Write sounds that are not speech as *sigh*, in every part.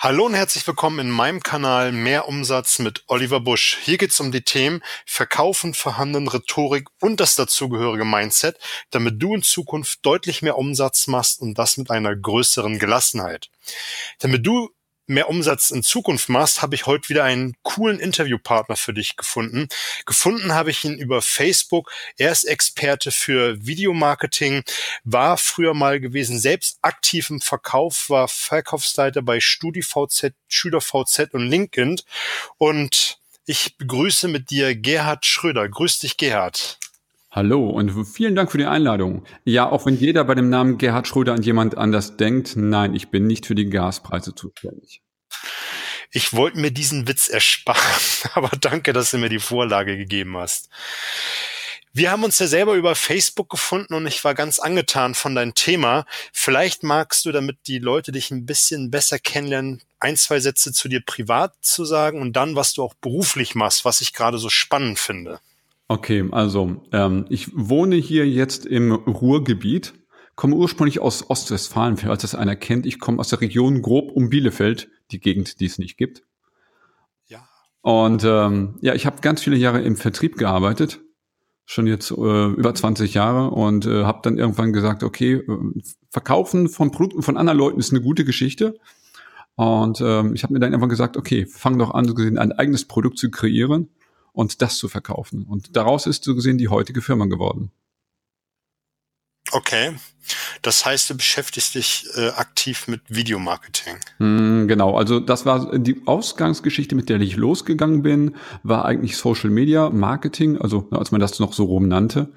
Hallo und herzlich willkommen in meinem Kanal Mehr Umsatz mit Oliver Busch. Hier geht es um die Themen Verkaufen, Verhandeln, Rhetorik und das dazugehörige Mindset, damit du in Zukunft deutlich mehr Umsatz machst und das mit einer größeren Gelassenheit. Damit du mehr Umsatz in Zukunft machst, habe ich heute wieder einen coolen Interviewpartner für dich gefunden. Gefunden habe ich ihn über Facebook. Er ist Experte für Videomarketing, war früher mal gewesen, selbst aktiv im Verkauf, war Verkaufsleiter bei StudiVZ, SchülerVZ und LinkedIn. Und ich begrüße mit dir Gerhard Schröder. Grüß dich, Gerhard. Hallo und vielen Dank für die Einladung. Ja, auch wenn jeder bei dem Namen Gerhard Schröder an jemand anders denkt, nein, ich bin nicht für die Gaspreise zuständig. Ich wollte mir diesen Witz ersparen, *laughs* aber danke, dass du mir die Vorlage gegeben hast. Wir haben uns ja selber über Facebook gefunden und ich war ganz angetan von deinem Thema. Vielleicht magst du, damit die Leute dich ein bisschen besser kennenlernen, ein, zwei Sätze zu dir privat zu sagen und dann, was du auch beruflich machst, was ich gerade so spannend finde. Okay, also ähm, ich wohne hier jetzt im Ruhrgebiet, komme ursprünglich aus Ostwestfalen, falls das einer kennt. Ich komme aus der Region grob um Bielefeld, die Gegend, die es nicht gibt. Ja. Und ähm, ja, ich habe ganz viele Jahre im Vertrieb gearbeitet, schon jetzt äh, über 20 Jahre und äh, habe dann irgendwann gesagt, okay, äh, Verkaufen von Produkten von anderen Leuten ist eine gute Geschichte. Und ähm, ich habe mir dann irgendwann gesagt, okay, fang doch an, so gesehen ein eigenes Produkt zu kreieren und das zu verkaufen. Und daraus ist so gesehen die heutige Firma geworden. Okay. Das heißt, du beschäftigst dich äh, aktiv mit Videomarketing. Mm, genau, also das war die Ausgangsgeschichte, mit der ich losgegangen bin, war eigentlich Social Media Marketing, also als man das noch so rum nannte.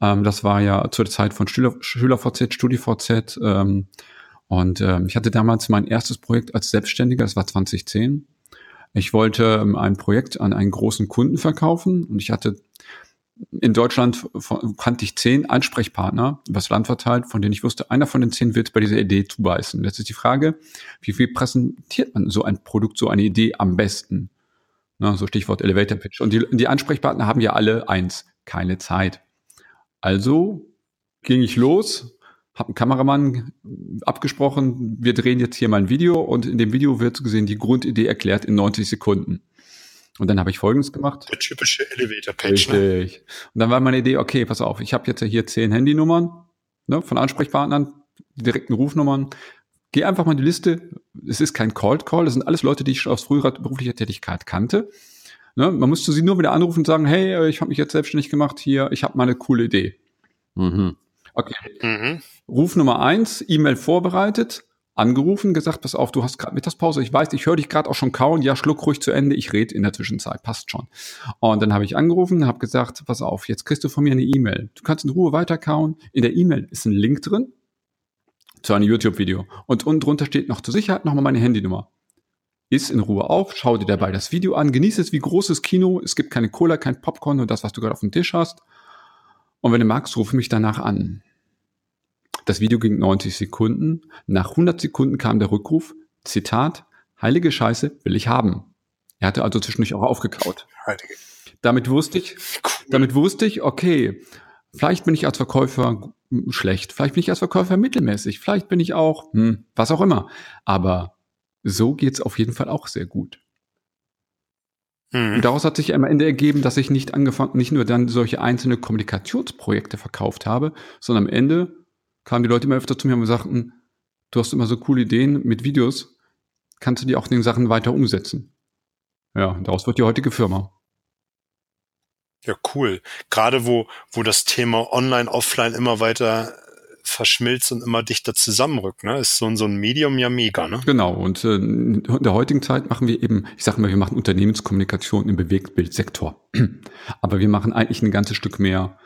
Ähm, das war ja zur Zeit von Schüler, SchülerVZ, StudiVZ. Ähm, und ähm, ich hatte damals mein erstes Projekt als Selbstständiger, das war 2010. Ich wollte ähm, ein Projekt an einen großen Kunden verkaufen und ich hatte in Deutschland kannte ich zehn Ansprechpartner übers Land verteilt, von denen ich wusste, einer von den zehn wird bei dieser Idee zubeißen. Jetzt ist die Frage, wie viel präsentiert man so ein Produkt, so eine Idee am besten? Na, so Stichwort Elevator Pitch. Und die, die Ansprechpartner haben ja alle eins, keine Zeit. Also ging ich los, habe einen Kameramann abgesprochen, wir drehen jetzt hier mal ein Video und in dem Video wird gesehen die Grundidee erklärt in 90 Sekunden. Und dann habe ich Folgendes gemacht. Der typische Elevator-Page. Ne? Richtig. Ne? Und dann war meine Idee, okay, pass auf, ich habe jetzt hier zehn Handynummern ne, von Ansprechpartnern, direkten Rufnummern. Geh einfach mal in die Liste. Es ist kein Cold Call, das sind alles Leute, die ich aus früherer beruflicher Tätigkeit kannte. Ne, man musste sie nur wieder anrufen und sagen, hey, ich habe mich jetzt selbstständig gemacht hier, ich habe mal eine coole Idee. Mhm. Okay. Mhm. Ruf Nummer eins, E-Mail vorbereitet, angerufen, gesagt, pass auf, du hast gerade Mittagspause, ich weiß, ich höre dich gerade auch schon kauen, ja, schluck ruhig zu Ende, ich rede in der Zwischenzeit, passt schon. Und dann habe ich angerufen, habe gesagt, pass auf, jetzt kriegst du von mir eine E-Mail. Du kannst in Ruhe weiter kauen. In der E-Mail ist ein Link drin zu einem YouTube-Video. Und unten drunter steht noch zur Sicherheit nochmal meine Handynummer. Iss in Ruhe auf, schau dir dabei das Video an, genieße es wie großes Kino, es gibt keine Cola, kein Popcorn und das, was du gerade auf dem Tisch hast. Und wenn du magst, ruf mich danach an. Das Video ging 90 Sekunden. Nach 100 Sekunden kam der Rückruf, Zitat, heilige Scheiße will ich haben. Er hatte also zwischendurch auch aufgekaut. Heilige. Damit wusste ich, damit wusste ich, okay, vielleicht bin ich als Verkäufer schlecht, vielleicht bin ich als Verkäufer mittelmäßig, vielleicht bin ich auch, hm, was auch immer. Aber so geht's auf jeden Fall auch sehr gut. Mhm. Und daraus hat sich am Ende ergeben, dass ich nicht angefangen, nicht nur dann solche einzelne Kommunikationsprojekte verkauft habe, sondern am Ende kamen die Leute immer öfter zu mir und sagten, du hast immer so coole Ideen mit Videos, kannst du die auch in den Sachen weiter umsetzen? Ja, daraus wird die heutige Firma. Ja, cool. Gerade wo, wo das Thema Online, Offline immer weiter verschmilzt und immer dichter zusammenrückt, ne? Ist so, so ein Medium ja mega, ne? Genau. Und äh, in der heutigen Zeit machen wir eben, ich sage mal, wir machen Unternehmenskommunikation im Bewegtbildsektor. *clears throat* Aber wir machen eigentlich ein ganzes Stück mehr.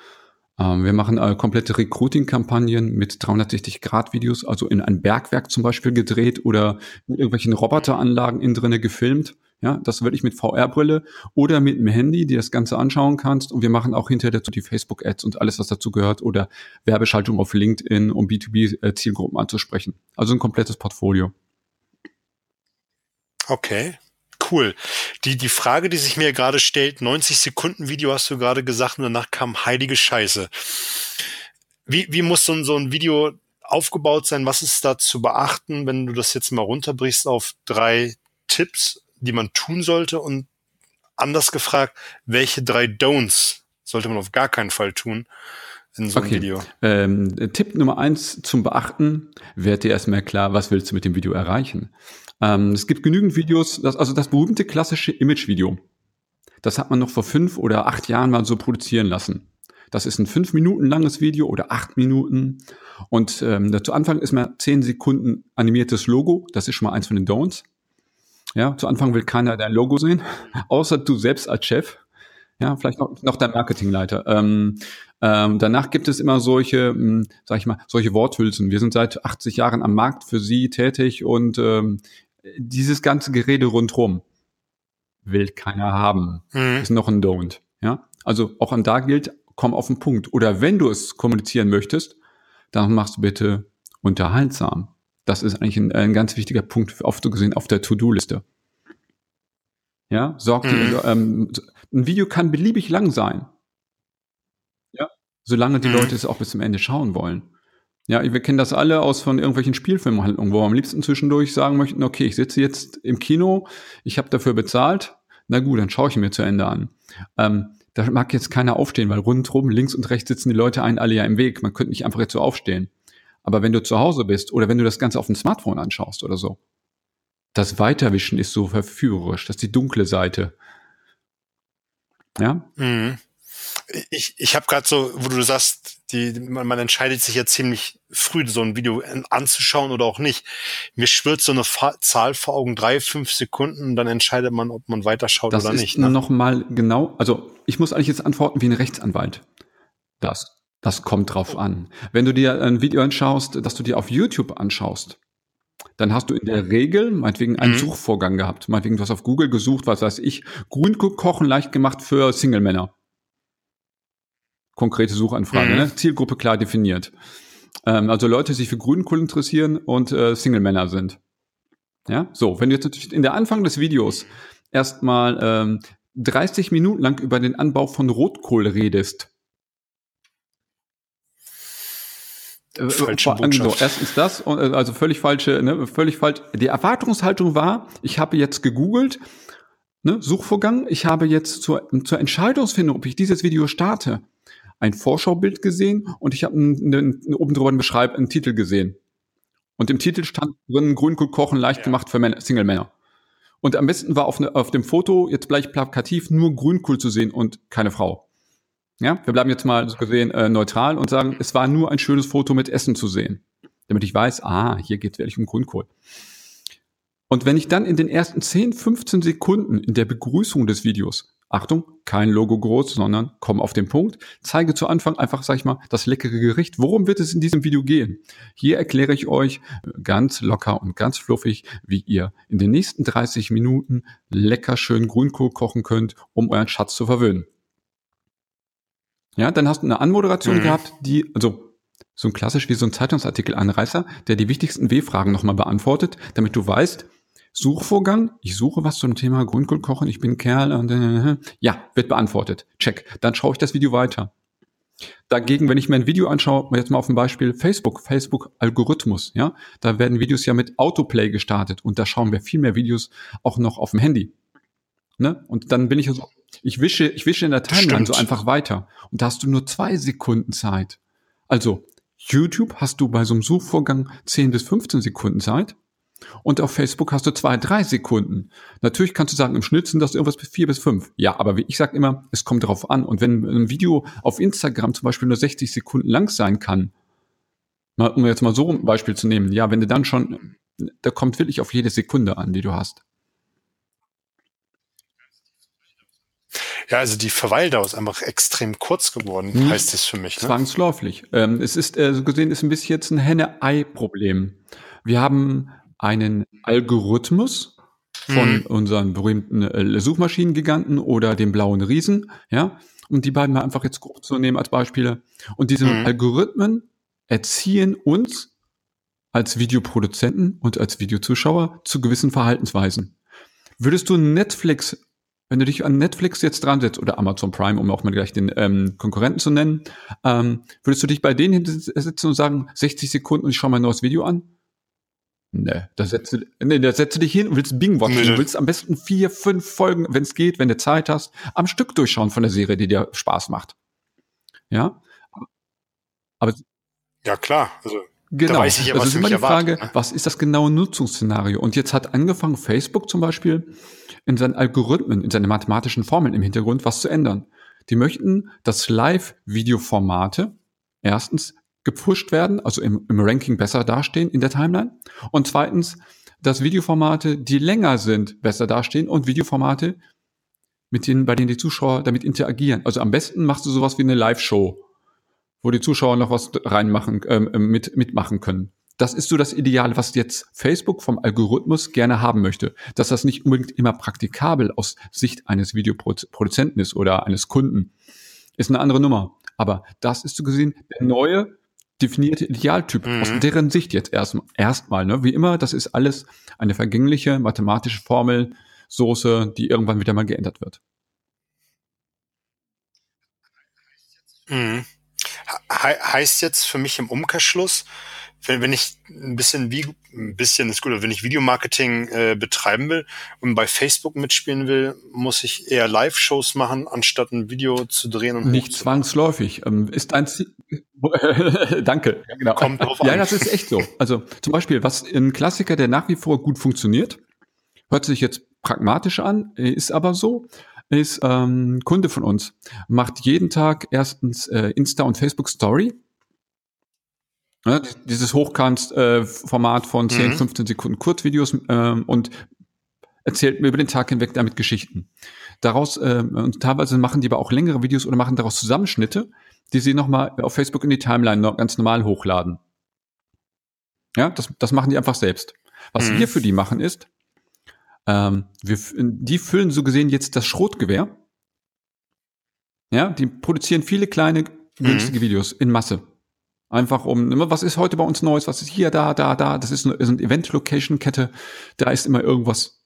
Ähm, wir machen äh, komplette Recruiting-Kampagnen mit 360-Grad-Videos, also in ein Bergwerk zum Beispiel gedreht oder in irgendwelchen Roboteranlagen innen drinne gefilmt. Ja, das wirklich mit VR-Brille oder mit dem Handy, die das Ganze anschauen kannst. Und wir machen auch hinterher dazu die Facebook-Ads und alles, was dazu gehört oder Werbeschaltung auf LinkedIn, um B2B-Zielgruppen äh, anzusprechen. Also ein komplettes Portfolio. Okay, cool. Die, die Frage, die sich mir gerade stellt, 90 Sekunden Video hast du gerade gesagt und danach kam heilige Scheiße. Wie, wie muss so ein, so ein Video aufgebaut sein? Was ist da zu beachten, wenn du das jetzt mal runterbrichst auf drei Tipps, die man tun sollte? Und anders gefragt, welche drei Don'ts sollte man auf gar keinen Fall tun in so einem okay. Video? Ähm, Tipp Nummer eins zum Beachten, werd dir erstmal klar, was willst du mit dem Video erreichen? Ähm, es gibt genügend Videos, das, also das berühmte klassische Image-Video. Das hat man noch vor fünf oder acht Jahren mal so produzieren lassen. Das ist ein fünf Minuten langes Video oder acht Minuten. Und ähm, zu Anfang ist mal zehn Sekunden animiertes Logo. Das ist schon mal eins von den Don'ts. Ja, zu Anfang will keiner dein Logo sehen, *laughs* außer du selbst als Chef. Ja, vielleicht noch, noch dein Marketingleiter. Ähm, ähm, danach gibt es immer solche, mh, hm, sag ich mal, solche Worthülsen. Wir sind seit 80 Jahren am Markt für Sie tätig und ähm, dieses ganze Gerede rundherum will keiner haben. Mhm. Ist noch ein Don't. Ja, also auch an da gilt, komm auf den Punkt. Oder wenn du es kommunizieren möchtest, dann machst du bitte unterhaltsam. Das ist eigentlich ein, ein ganz wichtiger Punkt, oft so gesehen, auf der To-Do-Liste. Ja, sorgt, mhm. ähm, ein Video kann beliebig lang sein. Ja, solange die mhm. Leute es auch bis zum Ende schauen wollen. Ja, wir kennen das alle aus von irgendwelchen Spielfilmhandlungen, wo wir am liebsten zwischendurch sagen möchten, okay, ich sitze jetzt im Kino, ich habe dafür bezahlt, na gut, dann schaue ich mir zu Ende an. Ähm, da mag jetzt keiner aufstehen, weil rundherum links und rechts sitzen die Leute einen alle ja im Weg. Man könnte nicht einfach jetzt so aufstehen. Aber wenn du zu Hause bist oder wenn du das Ganze auf dem Smartphone anschaust oder so, das Weiterwischen ist so verführerisch. Das ist die dunkle Seite. Ja? Mhm. Ich, ich habe gerade so, wo du sagst, die, man, man entscheidet sich ja ziemlich früh, so ein Video anzuschauen oder auch nicht. Mir schwirrt so eine Fa Zahl vor Augen, drei, fünf Sekunden, dann entscheidet man, ob man weiterschaut das oder nicht. Das ist ne? nochmal genau, also ich muss eigentlich jetzt antworten wie ein Rechtsanwalt. Das, das kommt drauf an. Wenn du dir ein Video anschaust, das du dir auf YouTube anschaust, dann hast du in der Regel meinetwegen einen mhm. Suchvorgang gehabt. Meinetwegen, du hast auf Google gesucht, was weiß ich, Grünkochen leicht gemacht für Single-Männer konkrete Suchanfrage, mhm. ne? Zielgruppe klar definiert. Ähm, also Leute, die sich für Grünkohl interessieren und äh, Single-Männer sind. Ja, so, wenn du jetzt natürlich in der Anfang des Videos erstmal ähm, 30 Minuten lang über den Anbau von Rotkohl redest. Äh, falsche genau, erstens das, äh, also völlig falsche, ne, völlig falsch. Die Erwartungshaltung war, ich habe jetzt gegoogelt, ne, Suchvorgang, ich habe jetzt zur, zur Entscheidungsfindung, ob ich dieses Video starte, ein Vorschaubild gesehen und ich habe oben drüber einen Beschreib, einen Titel gesehen. Und im Titel stand drin, Grünkohl kochen leicht ja. gemacht für Männer, Single-Männer. Und am besten war auf, ne, auf dem Foto jetzt gleich plakativ nur Grünkohl zu sehen und keine Frau. Ja, wir bleiben jetzt mal so gesehen äh, neutral und sagen, es war nur ein schönes Foto mit Essen zu sehen. Damit ich weiß, ah, hier geht es wirklich um Grünkohl. Und wenn ich dann in den ersten 10, 15 Sekunden in der Begrüßung des Videos Achtung, kein Logo groß, sondern komm auf den Punkt. Zeige zu Anfang einfach, sag ich mal, das leckere Gericht. Worum wird es in diesem Video gehen? Hier erkläre ich euch ganz locker und ganz fluffig, wie ihr in den nächsten 30 Minuten lecker schön Grünkohl kochen könnt, um euren Schatz zu verwöhnen. Ja, dann hast du eine Anmoderation mhm. gehabt, die, also so ein klassisch wie so ein Zeitungsartikel Anreißer, der die wichtigsten W-Fragen nochmal beantwortet, damit du weißt, Suchvorgang, ich suche was zum Thema Grünkohl kochen, ich bin Kerl und äh, ja, wird beantwortet. Check. Dann schaue ich das Video weiter. Dagegen, wenn ich mir ein Video anschaue, jetzt mal auf dem Beispiel Facebook, Facebook-Algorithmus, ja, da werden Videos ja mit Autoplay gestartet und da schauen wir viel mehr Videos auch noch auf dem Handy. Ne? Und dann bin ich so, ich wische, ich wische in der Timeline so einfach weiter. Und da hast du nur zwei Sekunden Zeit. Also, YouTube hast du bei so einem Suchvorgang 10 bis 15 Sekunden Zeit und auf Facebook hast du zwei, drei Sekunden. Natürlich kannst du sagen, im Schnitt sind das irgendwas bis vier bis fünf. Ja, aber wie ich sage immer, es kommt darauf an. Und wenn ein Video auf Instagram zum Beispiel nur 60 Sekunden lang sein kann, mal, um jetzt mal so ein Beispiel zu nehmen, ja, wenn du dann schon, da kommt wirklich auf jede Sekunde an, die du hast. Ja, also die Verweildauer ist einfach extrem kurz geworden, hm. heißt es für mich. Ne? Zwangsläufig. Ähm, es ist, äh, so gesehen, ist ein bisschen jetzt ein Henne-Ei-Problem. Wir haben einen Algorithmus von mhm. unseren berühmten äh, Suchmaschinengiganten oder dem blauen Riesen, ja, um die beiden mal einfach jetzt grob zu nehmen als Beispiele. Und diese mhm. Algorithmen erziehen uns als Videoproduzenten und als Videozuschauer zu gewissen Verhaltensweisen. Würdest du Netflix wenn du dich an Netflix jetzt dran setzt oder Amazon Prime, um auch mal gleich den ähm, Konkurrenten zu nennen, ähm, würdest du dich bei denen hinsetzen und sagen, 60 Sekunden und ich schaue mal ein neues Video an? Nee, da setzt du, nee, da setzt du dich hin und willst Bing watchen. Nee, du willst am besten vier, fünf Folgen, wenn es geht, wenn du Zeit hast, am Stück durchschauen von der Serie, die dir Spaß macht. Ja? Aber ja, klar. Also Genau. Da weiß ich ja, was also ist immer die Frage, erwartet, ne? was ist das genaue Nutzungsszenario? Und jetzt hat angefangen Facebook zum Beispiel in seinen Algorithmen, in seinen mathematischen Formeln im Hintergrund was zu ändern. Die möchten, dass Live-Video-Formate erstens gepusht werden, also im, im Ranking besser dastehen in der Timeline. Und zweitens, dass Videoformate, die länger sind, besser dastehen und Videoformate, mit denen, bei denen die Zuschauer damit interagieren. Also am besten machst du sowas wie eine Live-Show wo die Zuschauer noch was reinmachen, ähm, mit, mitmachen können. Das ist so das Ideale, was jetzt Facebook vom Algorithmus gerne haben möchte. Dass das nicht unbedingt immer praktikabel aus Sicht eines Videoproduzenten ist oder eines Kunden, ist eine andere Nummer. Aber das ist so gesehen der neue definierte Idealtyp mhm. aus deren Sicht jetzt erstmal. Erstmal, ne? Wie immer, das ist alles eine vergängliche mathematische Formel, Soße, die irgendwann wieder mal geändert wird. Mhm he heißt jetzt für mich im Umkehrschluss, wenn, wenn ich ein bisschen wie ein bisschen ist gut, wenn ich Videomarketing äh, betreiben will und bei Facebook mitspielen will, muss ich eher Live-Shows machen, anstatt ein Video zu drehen und nicht zwangsläufig. Ähm, ist ein Ziel. *laughs* Danke. Ja, genau. Kommt drauf an. Ja, das ist echt so. Also zum Beispiel, was ein Klassiker, der nach wie vor gut funktioniert, hört sich jetzt pragmatisch an, ist aber so ist ähm, Kunde von uns, macht jeden Tag erstens äh, Insta und Facebook Story. Ja, dieses Hochkant-Format äh, von 10, mhm. 15 Sekunden Kurzvideos ähm, und erzählt mir über den Tag hinweg damit Geschichten. Daraus, äh, und teilweise machen die aber auch längere Videos oder machen daraus Zusammenschnitte, die sie nochmal auf Facebook in die Timeline noch ganz normal hochladen. Ja, das, das machen die einfach selbst. Was mhm. wir für die machen ist, ähm, wir, die füllen so gesehen jetzt das Schrotgewehr. Ja, die produzieren viele kleine, günstige mhm. Videos in Masse. Einfach um, was ist heute bei uns Neues, was ist hier, da, da, da, das ist eine, ist eine Event-Location-Kette, da ist immer irgendwas.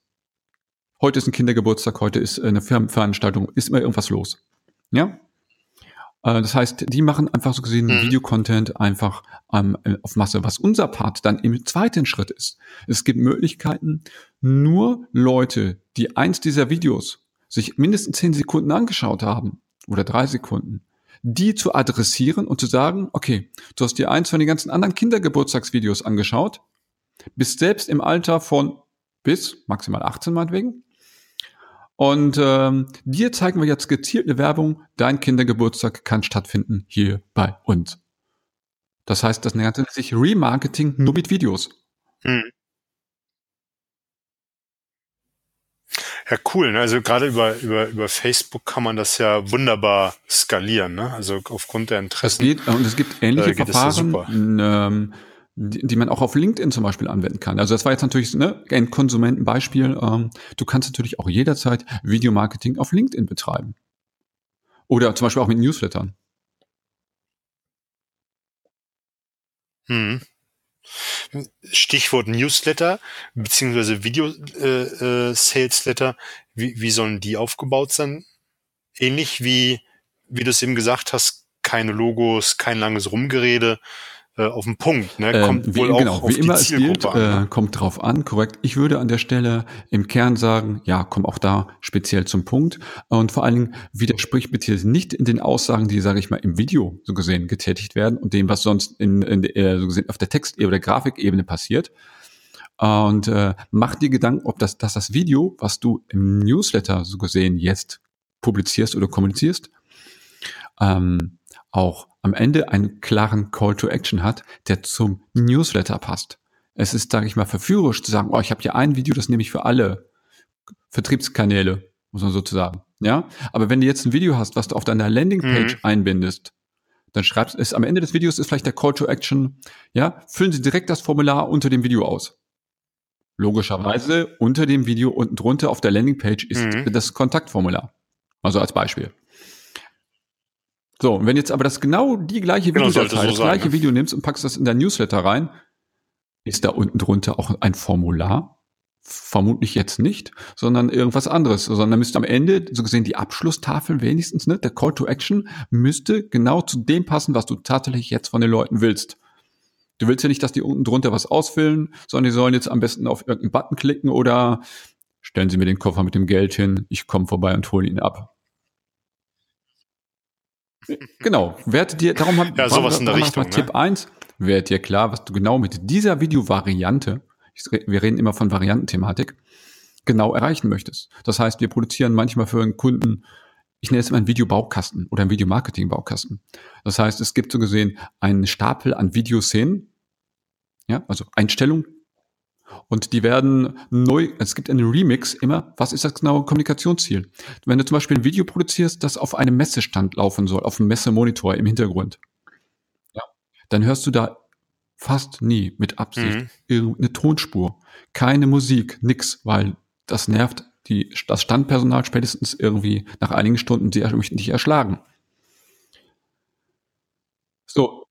Heute ist ein Kindergeburtstag, heute ist eine Firmenveranstaltung, ist immer irgendwas los. Ja? Äh, das heißt, die machen einfach so gesehen mhm. Videocontent einfach ähm, auf Masse. Was unser Part dann im zweiten Schritt ist. Es gibt Möglichkeiten, nur Leute, die eins dieser Videos sich mindestens zehn Sekunden angeschaut haben oder drei Sekunden, die zu adressieren und zu sagen, okay, du hast dir eins von den ganzen anderen Kindergeburtstagsvideos angeschaut, bist selbst im Alter von bis maximal 18 meinetwegen und ähm, dir zeigen wir jetzt gezielt eine Werbung, dein Kindergeburtstag kann stattfinden hier bei uns. Das heißt, das nennt sich Remarketing nur mit Videos. Hm. Ja, cool. Ne? Also gerade über, über, über Facebook kann man das ja wunderbar skalieren. Ne? Also aufgrund der Interessen. Es geht, und es gibt ähnliche äh, Verfahren. Ähm, die, die man auch auf LinkedIn zum Beispiel anwenden kann. Also das war jetzt natürlich ne, ein Konsumentenbeispiel. Ähm, du kannst natürlich auch jederzeit Videomarketing auf LinkedIn betreiben. Oder zum Beispiel auch mit Newslettern. Hm. Stichwort Newsletter beziehungsweise Video-Sales-Letter. Äh, äh, wie, wie sollen die aufgebaut sein? Ähnlich wie, wie du es eben gesagt hast, keine Logos, kein langes Rumgerede, äh, auf den Punkt. Ne? Ähm, kommt ähm, wohl wie, auch genau, auf wie immer es gilt, an, ne? äh, kommt drauf an, korrekt. Ich würde an der Stelle im Kern sagen, ja, komm auch da speziell zum Punkt und vor allen Dingen widerspricht bitte nicht in den Aussagen, die, sage ich mal, im Video so gesehen getätigt werden und dem, was sonst in, in äh, so gesehen auf der Textebene oder Grafikebene passiert. Und äh, mach dir Gedanken, ob das, dass das Video, was du im Newsletter so gesehen jetzt publizierst oder kommunizierst, ähm, auch am Ende einen klaren Call to Action hat, der zum Newsletter passt. Es ist, sage ich mal, verführerisch zu sagen, oh, ich habe hier ein Video, das nehme ich für alle Vertriebskanäle, muss man sozusagen. Ja, aber wenn du jetzt ein Video hast, was du auf deiner Landingpage mhm. einbindest, dann schreibst es am Ende des Videos ist vielleicht der Call to Action. Ja, füllen Sie direkt das Formular unter dem Video aus. Logischerweise unter dem Video unten drunter auf der Landingpage ist mhm. das Kontaktformular. Also als Beispiel. So, und wenn jetzt aber das genau die gleiche genau, Videodatei, so das sein, gleiche ne? Video nimmst und packst das in dein Newsletter rein, ist da unten drunter auch ein Formular Vermutlich jetzt nicht, sondern irgendwas anderes, sondern müsste am Ende, so gesehen, die Abschlusstafel wenigstens, ne, der Call to Action müsste genau zu dem passen, was du tatsächlich jetzt von den Leuten willst. Du willst ja nicht, dass die unten drunter was ausfüllen, sondern die sollen jetzt am besten auf irgendeinen Button klicken oder stellen Sie mir den Koffer mit dem Geld hin, ich komme vorbei und hole ihn ab. Genau, werte dir, darum haben ja, sowas in der Richtung, ne? Tipp 1, werd dir klar, was du genau mit dieser Videovariante wir reden immer von Variantenthematik, genau erreichen möchtest. Das heißt, wir produzieren manchmal für einen Kunden, ich nenne es immer einen Videobaukasten oder einen Videomarketing-Baukasten. Das heißt, es gibt so gesehen einen Stapel an Videoszenen, ja, also Einstellungen, und die werden neu, es gibt einen Remix immer, was ist das genaue Kommunikationsziel? Wenn du zum Beispiel ein Video produzierst, das auf einem Messestand laufen soll, auf einem Messemonitor im Hintergrund, ja, dann hörst du da fast nie mit Absicht mhm. irgendeine Tonspur. Keine Musik, nix, weil das nervt die, das Standpersonal spätestens irgendwie nach einigen Stunden, die möchten dich erschlagen. So,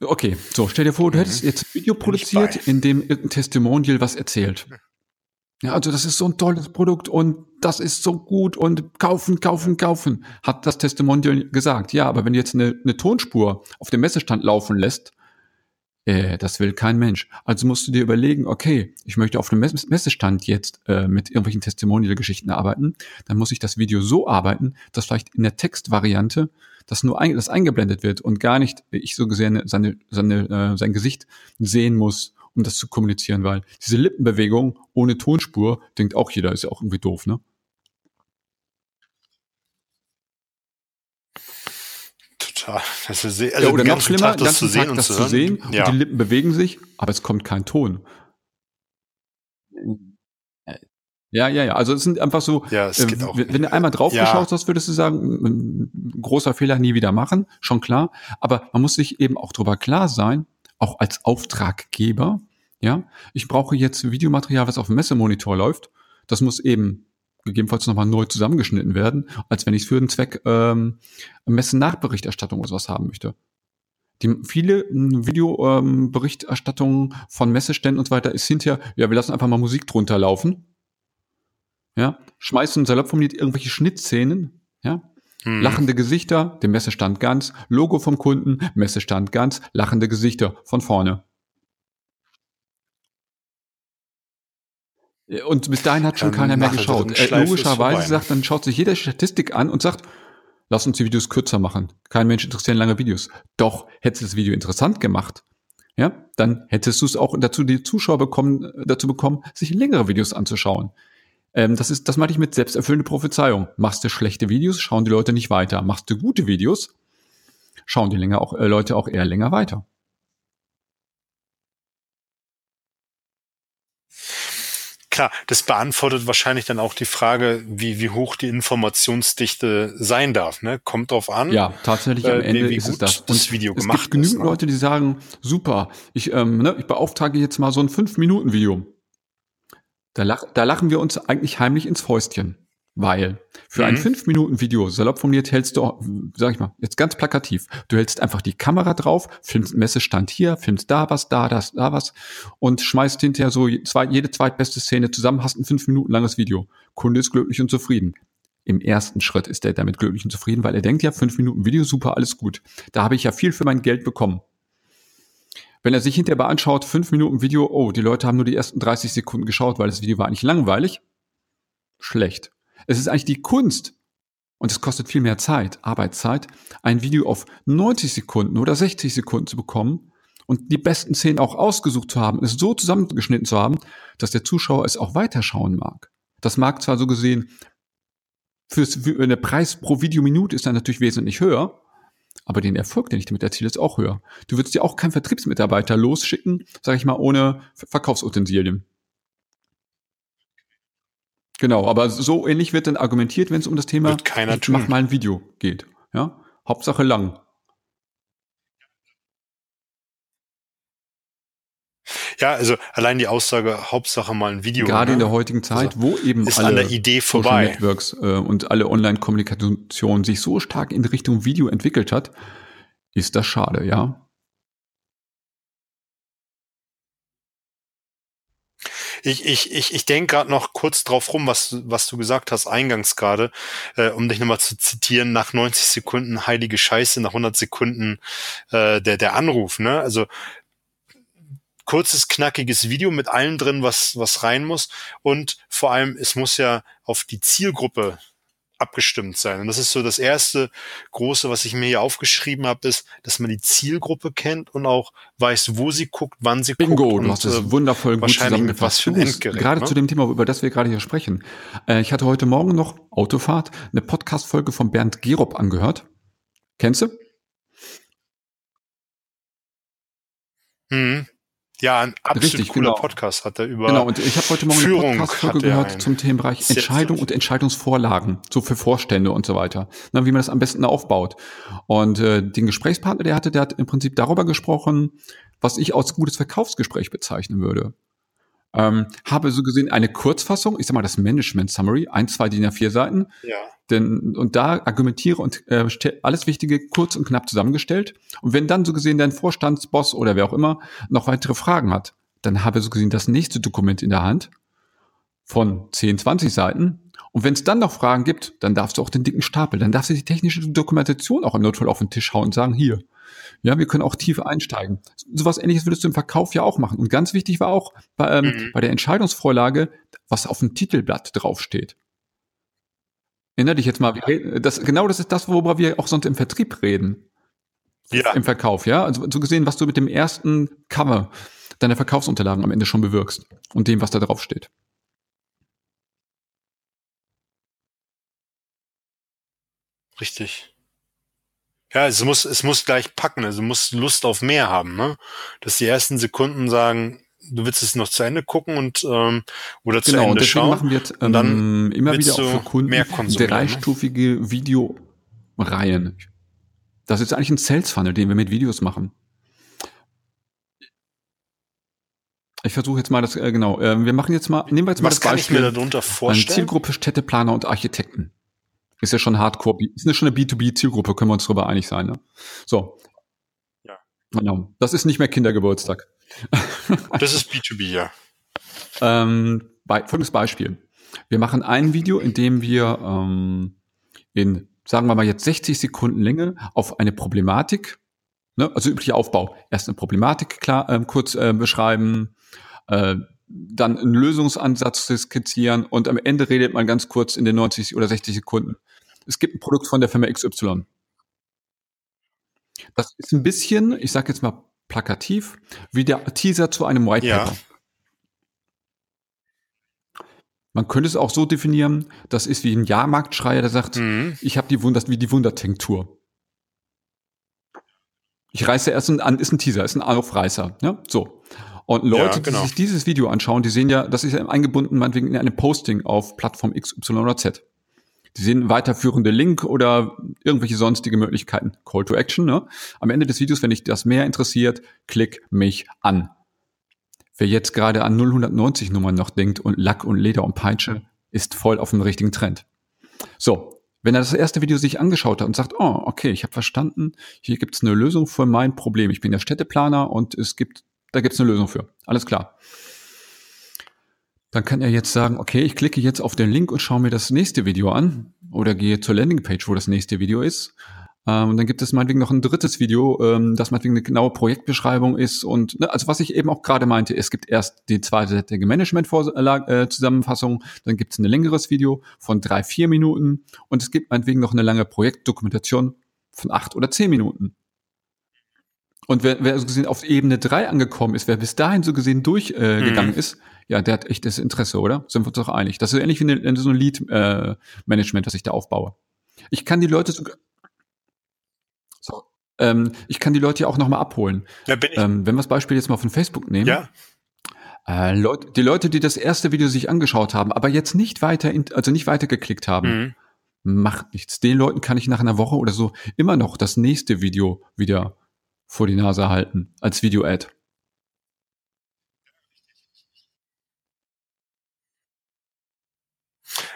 okay, so, stell dir vor, du mhm. hättest jetzt ein Video produziert, in dem irgendein Testimonial was erzählt. *laughs* Ja, also das ist so ein tolles Produkt und das ist so gut und kaufen, kaufen, kaufen, hat das Testimonial gesagt. Ja, aber wenn du jetzt eine, eine Tonspur auf dem Messestand laufen lässt äh, das will kein Mensch. Also musst du dir überlegen, okay, ich möchte auf einem Messestand jetzt äh, mit irgendwelchen Testimonial-Geschichten arbeiten, dann muss ich das Video so arbeiten, dass vielleicht in der Textvariante das nur ein, das eingeblendet wird und gar nicht ich so gesehen seine, seine, äh, sein Gesicht sehen muss, um das zu kommunizieren, weil diese Lippenbewegung ohne Tonspur denkt auch jeder, ist ja auch irgendwie doof, ne? total. Das ist sehr, also ja, oder noch schlimmer, Tag, das zu sehen Tag und das zu, zu sehen ja. und die Lippen bewegen sich, aber es kommt kein Ton. Ja, ja, ja. Also es sind einfach so, ja, äh, wenn du einmal drauf ja. hast, würdest du sagen, großer Fehler nie wieder machen, schon klar. Aber man muss sich eben auch darüber klar sein, auch als Auftraggeber, ja, ich brauche jetzt Videomaterial, was auf dem Messemonitor läuft. Das muss eben gegebenenfalls nochmal neu zusammengeschnitten werden, als wenn ich es für den Zweck ähm, Messen-Nachberichterstattung oder sowas haben möchte. Die, viele Videoberichterstattungen ähm, von Messeständen und so weiter ist hinterher, ja, wir lassen einfach mal Musik drunter laufen. Ja, schmeißen salopp formuliert irgendwelche Schnittszenen, ja, hm. lachende Gesichter, der Messestand ganz, Logo vom Kunden, Messestand ganz, lachende Gesichter von vorne. Und bis dahin hat schon dann keiner mehr geschaut. Äh, logischerweise sagt, dann schaut sich jeder Statistik an und sagt, lass uns die Videos kürzer machen. Kein Mensch interessiert lange Videos. Doch, hättest du das Video interessant gemacht, ja, dann hättest du es auch dazu die Zuschauer bekommen, dazu bekommen, sich längere Videos anzuschauen. Ähm, das ist, das meinte ich mit selbsterfüllende Prophezeiung. Machst du schlechte Videos, schauen die Leute nicht weiter. Machst du gute Videos, schauen die länger auch, äh, Leute auch eher länger weiter. Klar, das beantwortet wahrscheinlich dann auch die Frage, wie, wie hoch die Informationsdichte sein darf. Ne? Kommt drauf an. Ja, tatsächlich am äh, Ende wie, ist es das. Und das Video es gemacht gibt genügend ist, ne? Leute, die sagen, super, ich, ähm, ne, ich beauftrage jetzt mal so ein 5-Minuten-Video. Da, lach, da lachen wir uns eigentlich heimlich ins Fäustchen. Weil für mhm. ein 5-Minuten-Video, salopp formuliert, hältst du, sag ich mal, jetzt ganz plakativ, du hältst einfach die Kamera drauf, filmst Messestand hier, filmst da was, da, das, da was und schmeißt hinterher so zwei, jede zweitbeste Szene zusammen, hast ein 5 Minuten langes Video. Kunde ist glücklich und zufrieden. Im ersten Schritt ist er damit glücklich und zufrieden, weil er denkt ja, 5 Minuten Video, super, alles gut. Da habe ich ja viel für mein Geld bekommen. Wenn er sich hinterher anschaut, 5 Minuten Video, oh, die Leute haben nur die ersten 30 Sekunden geschaut, weil das Video war eigentlich langweilig. Schlecht. Es ist eigentlich die Kunst, und es kostet viel mehr Zeit, Arbeitszeit, ein Video auf 90 Sekunden oder 60 Sekunden zu bekommen und die besten Szenen auch ausgesucht zu haben, es so zusammengeschnitten zu haben, dass der Zuschauer es auch weiterschauen mag. Das mag zwar so gesehen, fürs, für der Preis pro Videominute ist dann natürlich wesentlich höher, aber den Erfolg, den ich damit erziele, ist auch höher. Du würdest ja auch keinen Vertriebsmitarbeiter losschicken, sag ich mal, ohne Verkaufsutensilien. Genau, aber so ähnlich wird dann argumentiert, wenn es um das Thema wird keiner mach mal ein Video geht. Ja, Hauptsache lang. Ja, also allein die Aussage Hauptsache mal ein Video. Gerade ne? in der heutigen Zeit, also wo eben ist alle an der Idee vorbei. Networks äh, und alle Online-Kommunikation sich so stark in Richtung Video entwickelt hat, ist das schade, ja. Ich, ich, ich, ich denke gerade noch kurz drauf rum, was, was du gesagt hast, eingangs gerade, äh, um dich nochmal zu zitieren, nach 90 Sekunden heilige Scheiße, nach 100 Sekunden äh, der, der Anruf. Ne? Also kurzes, knackiges Video mit allem drin, was, was rein muss. Und vor allem, es muss ja auf die Zielgruppe abgestimmt sein. Und das ist so das erste große, was ich mir hier aufgeschrieben habe, ist, dass man die Zielgruppe kennt und auch weiß, wo sie guckt, wann sie Bingo, guckt. Bingo, du hast es wundervoll gut zusammengefasst. was für ein Endgerät. Gerade ne? zu dem Thema, über das wir gerade hier sprechen. Äh, ich hatte heute Morgen noch Autofahrt, eine Podcast-Folge von Bernd Gerob angehört. Kennst du? Hm. Ja, ein absolut Richtig, cooler genau. Podcast hat er über Genau, und ich habe heute Morgen Führung eine Podcast-Folge gehört zum Themenbereich Entscheidung und Entscheidungsvorlagen, so für Vorstände und so weiter, Na, wie man das am besten aufbaut. Und äh, den Gesprächspartner, der hatte, der hat im Prinzip darüber gesprochen, was ich als gutes Verkaufsgespräch bezeichnen würde. Ähm, habe so gesehen eine Kurzfassung, ich sag mal das Management Summary, ein, zwei DIN A4 Seiten. Ja. Denn, und da argumentiere und äh, alles Wichtige kurz und knapp zusammengestellt. Und wenn dann so gesehen dein Vorstandsboss oder wer auch immer noch weitere Fragen hat, dann habe so gesehen das nächste Dokument in der Hand von 10, 20 Seiten. Und wenn es dann noch Fragen gibt, dann darfst du auch den dicken Stapel, dann darfst du die technische Dokumentation auch im Notfall auf den Tisch hauen und sagen, hier, ja, wir können auch tiefer einsteigen. Sowas ähnliches würdest du im Verkauf ja auch machen. Und ganz wichtig war auch bei, ähm, mhm. bei der Entscheidungsvorlage, was auf dem Titelblatt draufsteht. Erinner dich jetzt mal, das, genau das ist das, worüber wir auch sonst im Vertrieb reden. Ja. Im Verkauf, ja. Also so gesehen, was du mit dem ersten Cover deiner Verkaufsunterlagen am Ende schon bewirkst und dem, was da drauf steht. Richtig. Ja, es muss, es muss gleich packen, also muss Lust auf mehr haben, ne? Dass die ersten Sekunden sagen, du willst es noch zu Ende gucken und ähm, oder zu genau, Ende und schauen. machen wir jetzt, ähm, dann immer wieder auch für Kunden mehr ne? dreistufige ne? Videoreihen. Das ist eigentlich ein Sales Funnel, den wir mit Videos machen. Ich versuche jetzt mal das, äh, genau, äh, wir machen jetzt mal, nehmen wir jetzt Was mal das kann Beispiel. Ich mir darunter vorstellen? Zielgruppe Städteplaner und Architekten. Ist ja schon Hardcore, ist ja schon eine B2B-Zielgruppe, können wir uns darüber einig sein. Ne? So. Ja. Genau. Das ist nicht mehr Kindergeburtstag. *laughs* Das ist B2B, ja. ähm, bei, folgendes Beispiel. Wir machen ein Video, in dem wir ähm, in, sagen wir mal jetzt 60 Sekunden Länge auf eine Problematik, ne, also üblicher Aufbau, erst eine Problematik klar ähm, kurz äh, beschreiben, äh, dann einen Lösungsansatz skizzieren und am Ende redet man ganz kurz in den 90 oder 60 Sekunden. Es gibt ein Produkt von der Firma XY. Das ist ein bisschen, ich sage jetzt mal plakativ, wie der Teaser zu einem White Paper. Ja. Man könnte es auch so definieren, das ist wie ein Jahrmarktschreier, der sagt, mhm. ich habe die Wunder, wie die Wundertinktur. Ich reiße erst an, ist ein Teaser, ist ein Aufreißer. Ja? So. Und Leute, ja, genau. die sich dieses Video anschauen, die sehen ja, das ist ja eingebunden, meinetwegen in einem Posting auf Plattform X, Y oder Z. Die sehen weiterführende Link oder irgendwelche sonstige Möglichkeiten. Call to Action. Ne? Am Ende des Videos, wenn dich das mehr interessiert, klick mich an. Wer jetzt gerade an 090 Nummern noch denkt und Lack und Leder und Peitsche, ist voll auf dem richtigen Trend. So, wenn er das erste Video sich angeschaut hat und sagt, oh, okay, ich habe verstanden, hier gibt es eine Lösung für mein Problem. Ich bin der Städteplaner und es gibt, da gibt es eine Lösung für. Alles klar. Dann kann er jetzt sagen, okay, ich klicke jetzt auf den Link und schaue mir das nächste Video an oder gehe zur Landingpage, wo das nächste Video ist. Ähm, und dann gibt es meinetwegen noch ein drittes Video, ähm, das meinetwegen eine genaue Projektbeschreibung ist. Und ne, also was ich eben auch gerade meinte, es gibt erst die zweiseitige Management-Zusammenfassung, dann gibt es ein längeres Video von drei, vier Minuten und es gibt meinetwegen noch eine lange Projektdokumentation von acht oder zehn Minuten. Und wer, wer so gesehen auf Ebene 3 angekommen ist, wer bis dahin so gesehen durchgegangen äh, mhm. ist, ja, der hat echt das Interesse, oder? Sind wir uns doch einig. Das ist ähnlich wie eine, so ein Lead-Management, äh, das ich da aufbaue. Ich kann die Leute sogar, so, ähm, ich kann die Leute ja auch nochmal abholen. Ja. Ähm, wenn wir das Beispiel jetzt mal von Facebook nehmen. Ja. Äh, Leute, die Leute, die das erste Video sich angeschaut haben, aber jetzt nicht weiter, in, also nicht weiter geklickt haben, mhm. macht nichts. Den Leuten kann ich nach einer Woche oder so immer noch das nächste Video wieder vor die Nase halten als Video-Ad.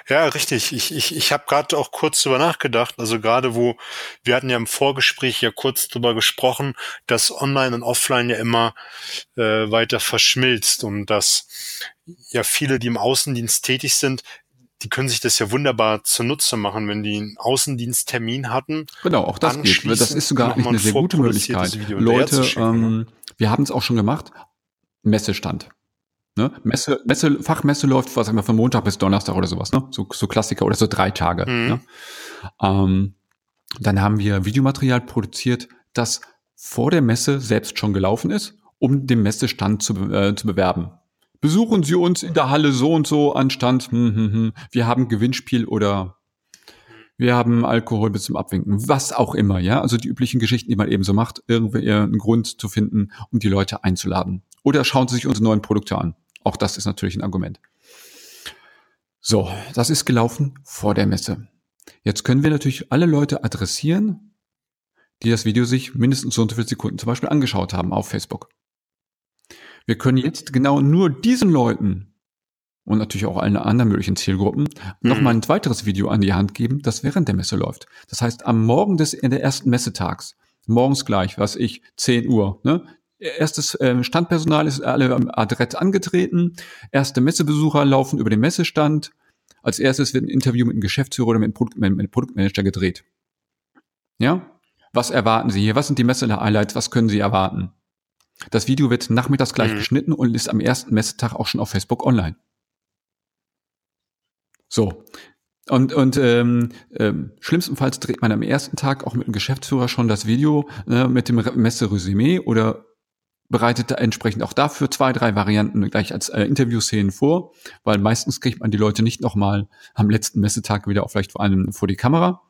Ja, richtig. Ich, ich, ich habe gerade auch kurz drüber nachgedacht. Also gerade wo, wir hatten ja im Vorgespräch ja kurz drüber gesprochen, dass Online und Offline ja immer äh, weiter verschmilzt und dass ja viele, die im Außendienst tätig sind, die können sich das ja wunderbar zunutze machen, wenn die einen Außendiensttermin hatten. Genau, auch das geht. Das ist sogar eigentlich eine sehr gute Möglichkeit. Leute, ähm, ne? wir haben es auch schon gemacht, Messestand. Ne? Messe, Messe, Fachmesse läuft, was sagen wir, von Montag bis Donnerstag oder sowas, ne? So, so Klassiker oder so drei Tage. Mhm. Ne? Ähm, dann haben wir Videomaterial produziert, das vor der Messe selbst schon gelaufen ist, um den Messestand zu, äh, zu bewerben. Besuchen Sie uns in der Halle so und so anstand. Hm, hm, hm. Wir haben Gewinnspiel oder wir haben Alkohol bis zum Abwinken, was auch immer, ja. Also die üblichen Geschichten, die man eben so macht, irgendwie einen Grund zu finden, um die Leute einzuladen. Oder schauen Sie sich unsere neuen Produkte an. Auch das ist natürlich ein Argument. So, das ist gelaufen vor der Messe. Jetzt können wir natürlich alle Leute adressieren, die das Video sich mindestens so und so viele Sekunden zum Beispiel angeschaut haben auf Facebook. Wir können jetzt genau nur diesen Leuten und natürlich auch allen anderen möglichen Zielgruppen mhm. nochmal ein weiteres Video an die Hand geben, das während der Messe läuft. Das heißt, am Morgen des der ersten Messetags, morgens gleich, was ich, 10 Uhr, ne, Erstes ähm, Standpersonal ist alle adrett angetreten. Erste Messebesucher laufen über den Messestand. Als erstes wird ein Interview mit einem Geschäftsführer oder mit einem, Produkt, mit einem Produktmanager gedreht. Ja? Was erwarten Sie hier? Was sind die Messe-Highlights? Was können Sie erwarten? Das Video wird nachmittags gleich mhm. geschnitten und ist am ersten Messetag auch schon auf Facebook online. So. Und, und ähm, ähm, schlimmstenfalls dreht man am ersten Tag auch mit dem Geschäftsführer schon das Video äh, mit dem Messeresümee oder bereitet entsprechend auch dafür zwei, drei Varianten gleich als äh, Interviewszenen vor, weil meistens kriegt man die Leute nicht nochmal am letzten Messetag wieder auch vielleicht vor einem vor die Kamera.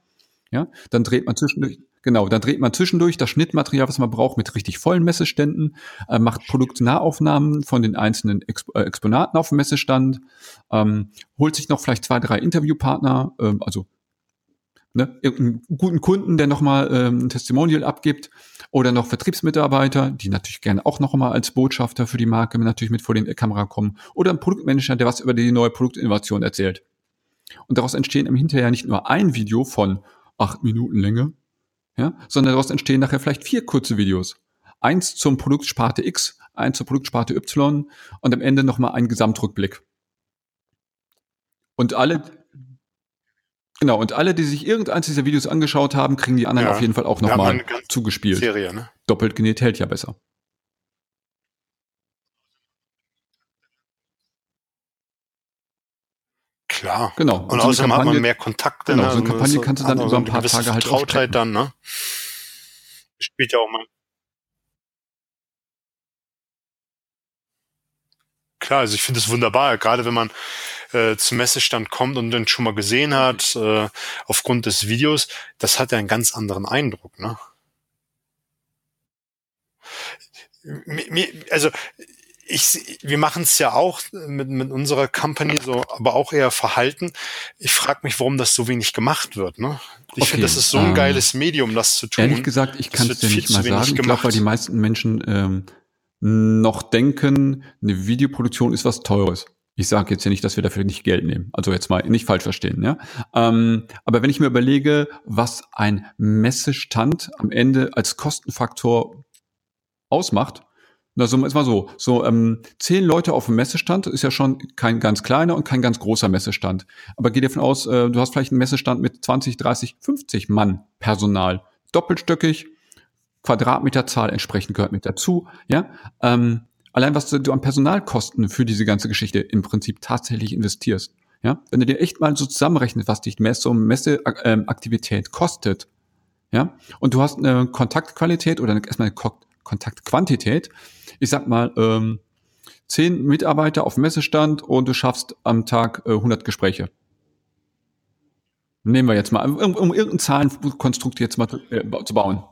Ja, dann dreht man zwischendurch, genau, dann dreht man zwischendurch das Schnittmaterial, was man braucht, mit richtig vollen Messeständen, äh, macht Produktnahaufnahmen von den einzelnen Exp äh, Exponaten auf dem Messestand, ähm, holt sich noch vielleicht zwei, drei Interviewpartner, ähm, also ne, irgendeinen guten Kunden, der nochmal ähm, ein Testimonial abgibt oder noch Vertriebsmitarbeiter, die natürlich gerne auch nochmal als Botschafter für die Marke natürlich mit vor die Kamera kommen oder ein Produktmanager, der was über die neue Produktinnovation erzählt. Und daraus entstehen im Hinterher nicht nur ein Video von acht Minuten Länge, ja, sondern daraus entstehen nachher vielleicht vier kurze Videos. Eins zum Produktsparte X, eins zur Produktsparte Y und am Ende nochmal ein Gesamtrückblick. Und alle, Genau, und alle, die sich irgendeins dieser Videos angeschaut haben, kriegen die anderen ja. auf jeden Fall auch nochmal zugespielt. Serie, ne? Doppelt genäht hält ja besser. Klar. Genau. Und, und so außerdem Kampagne, hat man mehr Kontakte. Genau, ne? so eine Kampagne kannst du dann über ein paar Tage halt Vertrautheit dann, ne? Spielt ja auch mal. Klar, also ich finde es wunderbar, gerade wenn man äh, zum Messestand kommt und den schon mal gesehen hat, äh, aufgrund des Videos, das hat ja einen ganz anderen Eindruck, ne? Also ich, wir machen es ja auch mit, mit unserer Company so, aber auch eher verhalten. Ich frage mich, warum das so wenig gemacht wird. Ne? Ich okay, finde, das ist so ein ähm, geiles Medium, das zu tun. Ehrlich gesagt, ich kann es dir nicht mal sagen. Ich glaube, weil die meisten Menschen ähm, noch denken, eine Videoproduktion ist was Teures. Ich sage jetzt ja nicht, dass wir dafür nicht Geld nehmen. Also jetzt mal nicht falsch verstehen. Ja? Ähm, aber wenn ich mir überlege, was ein Messestand am Ende als Kostenfaktor ausmacht, also ist mal so, so ähm, zehn Leute auf dem Messestand ist ja schon kein ganz kleiner und kein ganz großer Messestand. Aber geh davon aus, äh, du hast vielleicht einen Messestand mit 20, 30, 50 Mann Personal. Doppelstöckig, Quadratmeterzahl entsprechend gehört mit dazu. Ja, ähm, allein was du an Personalkosten für diese ganze Geschichte im Prinzip tatsächlich investierst. Ja, wenn du dir echt mal so zusammenrechnest, was dich Messe um Messeaktivität kostet, ja, und du hast eine Kontaktqualität oder erstmal eine Kontaktquantität, ich sag mal, ähm, zehn Mitarbeiter auf Messestand und du schaffst am Tag äh, 100 Gespräche. Nehmen wir jetzt mal, um, um irgendein Zahlenkonstrukt jetzt mal äh, zu bauen.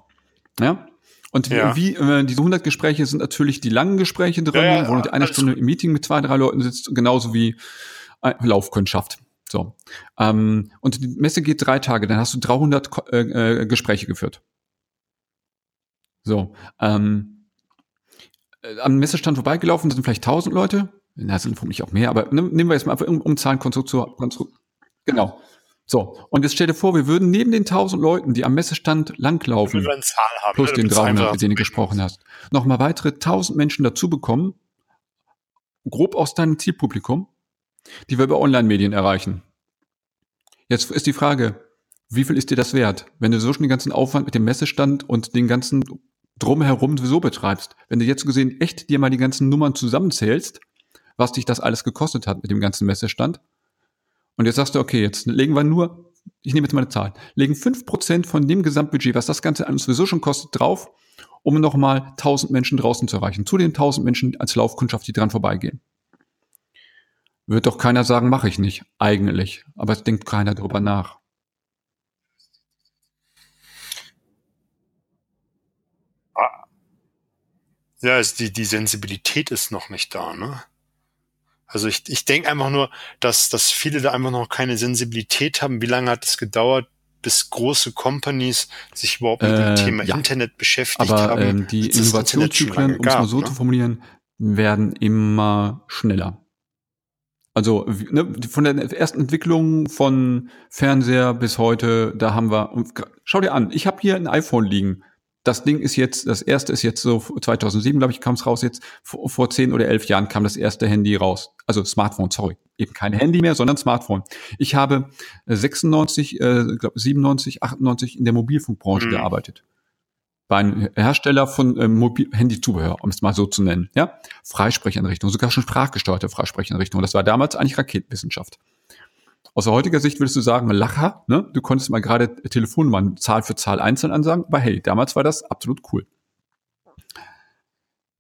Ja, und ja. wie äh, diese 100 Gespräche sind natürlich die langen Gespräche drin, ja, ja, wo du eine Stunde im Meeting mit zwei, drei Leuten sitzt, genauso wie äh, Laufkundschaft. So. Ähm, und die Messe geht drei Tage, dann hast du 300 äh, äh, Gespräche geführt. So. Ähm, äh, am Messestand vorbeigelaufen sind vielleicht 1000 Leute. Na, sind vermutlich auch mehr, aber nehmen wir jetzt mal einfach um, um Zahlenkonstrukt zu, Konstrukt, Genau. So, und jetzt stell dir vor, wir würden neben den 1000 Leuten, die am Messestand langlaufen, haben, plus ne, den damit es 300, einfacher mit denen du gesprochen hast, nochmal weitere 1000 Menschen dazu bekommen, grob aus deinem Zielpublikum, die wir über Online-Medien erreichen. Jetzt ist die Frage, wie viel ist dir das wert, wenn du so schon den ganzen Aufwand mit dem Messestand und den ganzen drumherum sowieso betreibst? Wenn du jetzt gesehen echt dir mal die ganzen Nummern zusammenzählst, was dich das alles gekostet hat mit dem ganzen Messestand, und jetzt sagst du, okay, jetzt legen wir nur, ich nehme jetzt mal eine Zahl, legen 5% von dem Gesamtbudget, was das Ganze uns sowieso schon kostet, drauf, um nochmal 1000 Menschen draußen zu erreichen. Zu den 1000 Menschen als Laufkundschaft, die dran vorbeigehen. Wird doch keiner sagen, mache ich nicht, eigentlich. Aber es denkt keiner drüber nach. Ja, es, die, die Sensibilität ist noch nicht da, ne? Also ich, ich denke einfach nur, dass, dass viele da einfach noch keine Sensibilität haben. Wie lange hat es gedauert, bis große Companies sich überhaupt mit dem Äh, Thema ja. Internet beschäftigt Aber haben? ähm, die Innovationszyklen, um es mal so ne? zu formulieren, werden immer schneller. Also ne, von der ersten Entwicklung von Fernseher bis heute, da haben wir. Schau dir an, ich habe hier ein iPhone liegen. Das Ding ist jetzt, das erste ist jetzt so 2007, glaube ich, kam es raus. Jetzt vor, vor 10 oder 11 Jahren kam das erste Handy raus. Also Smartphone, sorry, eben kein Handy mehr, sondern Smartphone. Ich habe äh, 96, äh, glaub, 97, 98 in der Mobilfunkbranche Mhm. gearbeitet bei einem Hersteller von ähm, Mobil Handyzubehör, um es mal so zu nennen, ja, Freisprecheinrichtungen, sogar schon sprachgesteuerte Freisprecheinrichtungen. Das war damals eigentlich Raketenwissenschaft. Aus heutiger Sicht würdest du sagen, Lacher, ne? Du konntest mal gerade Telefonnummern Zahl für Zahl einzeln ansagen, aber hey, damals war das absolut cool.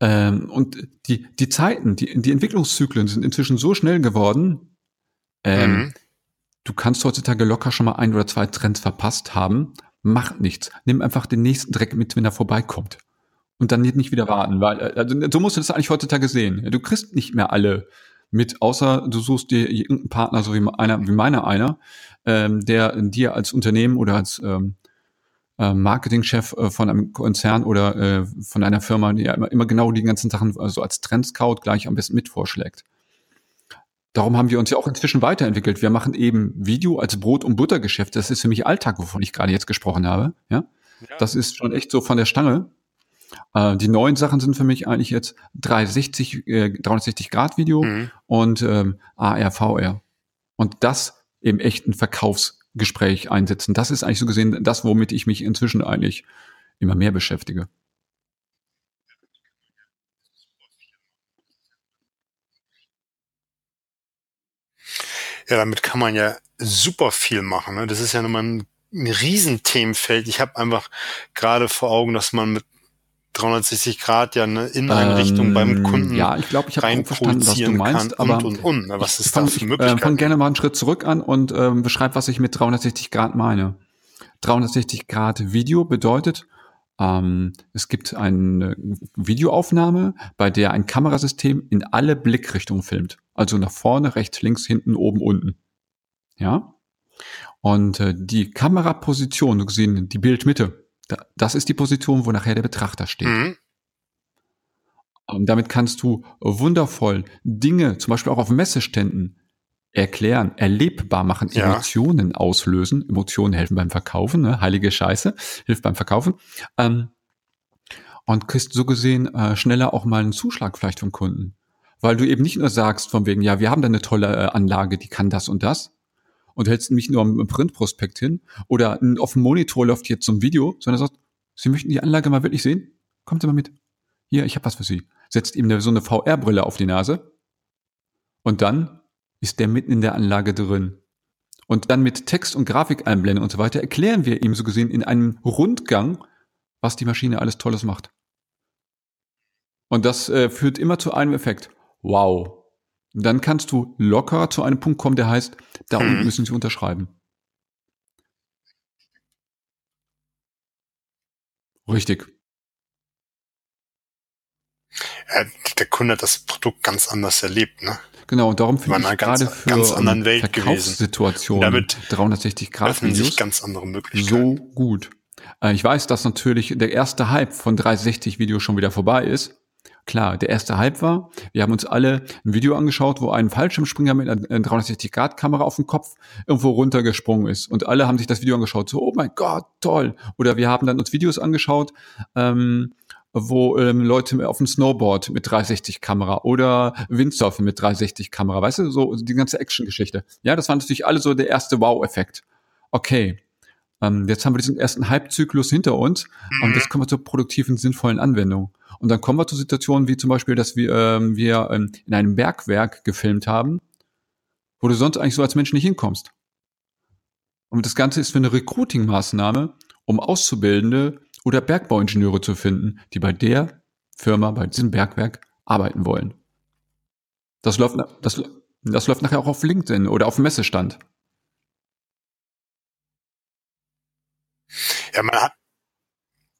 Ähm, und die, die Zeiten, die, die Entwicklungszyklen sind inzwischen so schnell geworden, ähm, Mhm. du kannst heutzutage locker schon mal ein oder zwei Trends verpasst haben. Macht nichts. Nimm einfach den nächsten Dreck mit, wenn er vorbeikommt. Und dann nicht wieder warten, weil, äh, also, so musst du das eigentlich heutzutage sehen. Du kriegst nicht mehr alle mit, außer du suchst dir irgendeinen Partner, so wie einer, wie meiner einer, ähm, der dir als Unternehmen oder als ähm, äh, Marketingchef äh, von einem Konzern oder äh, von einer Firma, die ja immer, immer genau die ganzen Sachen, also als Trendscout gleich am besten mit vorschlägt. Darum haben wir uns ja auch inzwischen weiterentwickelt. Wir machen eben Video als Brot- und Buttergeschäft. Das ist für mich Alltag, wovon ich gerade jetzt gesprochen habe. Ja, Ja. das ist schon echt so von der Stange. Äh, die neuen Sachen sind für mich eigentlich jetzt 360, äh, 360 Grad Video Mhm. und ähm, AR, VR. Und das im echten Verkaufsgespräch einsetzen. Das ist eigentlich so gesehen das, womit ich mich inzwischen eigentlich immer mehr beschäftige. Ja, damit kann man ja super viel machen. Ne? Das ist ja nochmal ein, ein Riesenthemenfeld. Ich habe einfach gerade vor Augen, dass man mit 360 Grad ja eine Inneneinrichtung Ähm, beim Kunden Ja, ich glaube, ich habe rein verstanden, was du meinst, kann aber und, und, und. Was ich ist fang, für ich, äh, fang gerne mal einen Schritt zurück an und ähm, beschreib, was ich mit 360 Grad meine. 360 Grad Video bedeutet, ähm, es gibt eine Videoaufnahme, bei der ein Kamerasystem in alle Blickrichtungen filmt. Also nach vorne, rechts, links, hinten, oben, unten. Ja? Und äh, die Kameraposition, gesehen, die Bildmitte, das ist die Position, wo nachher der Betrachter steht. Mhm. Und damit kannst du wundervoll Dinge, zum Beispiel auch auf Messeständen, erklären, erlebbar machen, Ja. Emotionen auslösen. Emotionen helfen beim Verkaufen, ne? heilige Scheiße, hilft beim Verkaufen. Ähm, und kriegst so gesehen äh, schneller auch mal einen Zuschlag vielleicht vom Kunden. Weil du eben nicht nur sagst von wegen, ja, wir haben da eine tolle äh, Anlage, die kann das und das. Und hältst nicht nur am Printprospekt hin oder auf dem Monitor läuft jetzt so ein Video, sondern sagst, Sie möchten die Anlage mal wirklich sehen? Kommt Sie mal mit. Hier, ich habe was für Sie. Setzt ihm so eine VR-Brille auf die Nase und dann ist der mitten in der Anlage drin. Und dann mit Text- und Grafikeinblendung und so weiter erklären wir ihm so gesehen in einem Rundgang, was die Maschine alles Tolles macht. Und das äh, führt immer zu einem Effekt. Wow. Dann kannst du locker zu einem Punkt kommen, der heißt, da Hm. unten müssen Sie unterschreiben. Richtig. Ja, der Kunde hat das Produkt ganz anders erlebt. Ne? Genau, und darum finde ich gerade für ganz anderen Welt gewesen. Verkaufssituationen Und damit 360 Grad Öffnen sich Videos ganz andere Möglichkeiten. so gut. Äh, ich weiß, dass natürlich der erste Hype von 360 Videos schon wieder vorbei ist. Klar, der erste Hype war, wir haben uns alle ein Video angeschaut, wo ein Fallschirmspringer mit einer 360-Grad-Kamera auf dem Kopf irgendwo runtergesprungen ist. Und alle haben sich das Video angeschaut, so, oh mein Gott, toll. Oder wir haben dann uns Videos angeschaut, ähm, wo ähm, Leute auf dem Snowboard mit 360-Kamera oder Windsurfen mit 360-Kamera, weißt du, so die ganze Action-Geschichte. Ja, das war natürlich alle so der erste Wow-Effekt. Okay, ähm, jetzt haben wir diesen ersten Hype-Zyklus hinter uns mhm. und jetzt kommen wir zur produktiven, sinnvollen Anwendung. Und dann kommen wir zu Situationen wie zum Beispiel, dass wir, ähm, wir ähm, in einem Bergwerk gefilmt haben, wo du sonst eigentlich so als Mensch nicht hinkommst. Und das Ganze ist für eine Recruiting-Maßnahme, um Auszubildende oder Bergbauingenieure zu finden, die bei der Firma, bei diesem Bergwerk arbeiten wollen. Das läuft, das, das läuft nachher auch auf LinkedIn oder auf dem Messestand. Ja, man hat.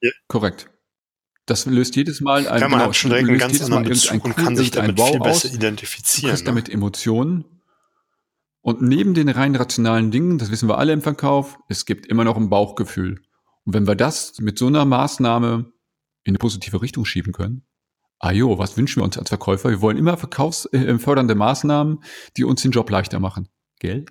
Ja. Korrekt. Das löst jedes Mal ein, ja, man genau, hat schon direkt einen ganz anderen Bezug und kann sich damit wow viel besser identifizieren. Du ne? damit Emotionen. Und neben den rein rationalen Dingen, das wissen wir alle im Verkauf, es gibt immer noch ein Bauchgefühl. Und wenn wir das mit so einer Maßnahme in eine positive Richtung schieben können, ah jo, was wünschen wir uns als Verkäufer? Wir wollen immer verkaufsfördernde Maßnahmen, die uns den Job leichter machen. Gell?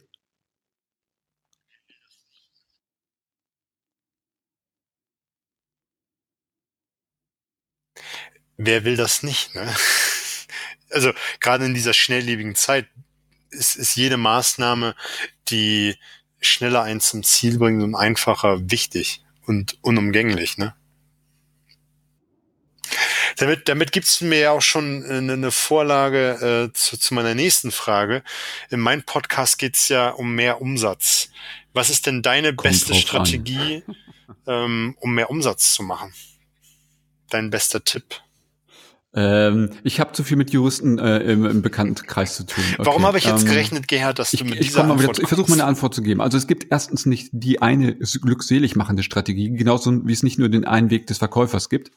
Wer will das nicht? Ne? *laughs* Also gerade in dieser schnelllebigen Zeit ist, ist jede Maßnahme, die schneller einen zum Ziel bringt und einfacher wichtig und unumgänglich. Ne? Damit, damit gibt's mir ja auch schon eine, eine Vorlage äh, zu, zu meiner nächsten Frage. In meinem Podcast geht's ja um mehr Umsatz. Was ist denn deine Kommt beste Strategie, ähm, um mehr Umsatz zu machen? Dein bester Tipp? Ähm, ich habe zu viel mit Juristen äh, im, im Bekanntenkreis zu tun. Okay. Warum habe ich jetzt ähm, gerechnet, Gerhard, dass du mit ich, dieser ich Antwort Ich versuche mal eine Antwort zu geben. Also es gibt erstens nicht die eine glückselig machende Strategie, genauso wie es nicht nur den einen Weg des Verkäufers gibt.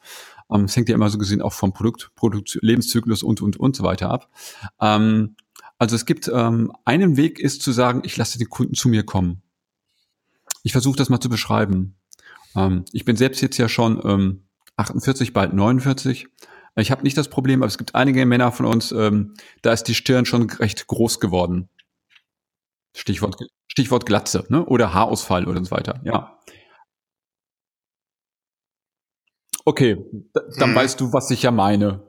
Ähm, es hängt ja immer so gesehen auch vom Produkt, Produkt Lebenszyklus und und und so weiter ab. Ähm, also es gibt ähm, einen Weg ist zu sagen, ich lasse den Kunden zu mir kommen. Ich versuche das mal zu beschreiben. Ähm, ich bin selbst jetzt ja schon ähm, 48, bald 49 ich habe nicht das Problem, aber es gibt einige Männer von uns, ähm, da ist die Stirn schon recht groß geworden. Stichwort, Stichwort Glatze, ne? Oder Haarausfall oder so weiter. Ja. Okay, dann hm. weißt du, was ich ja meine.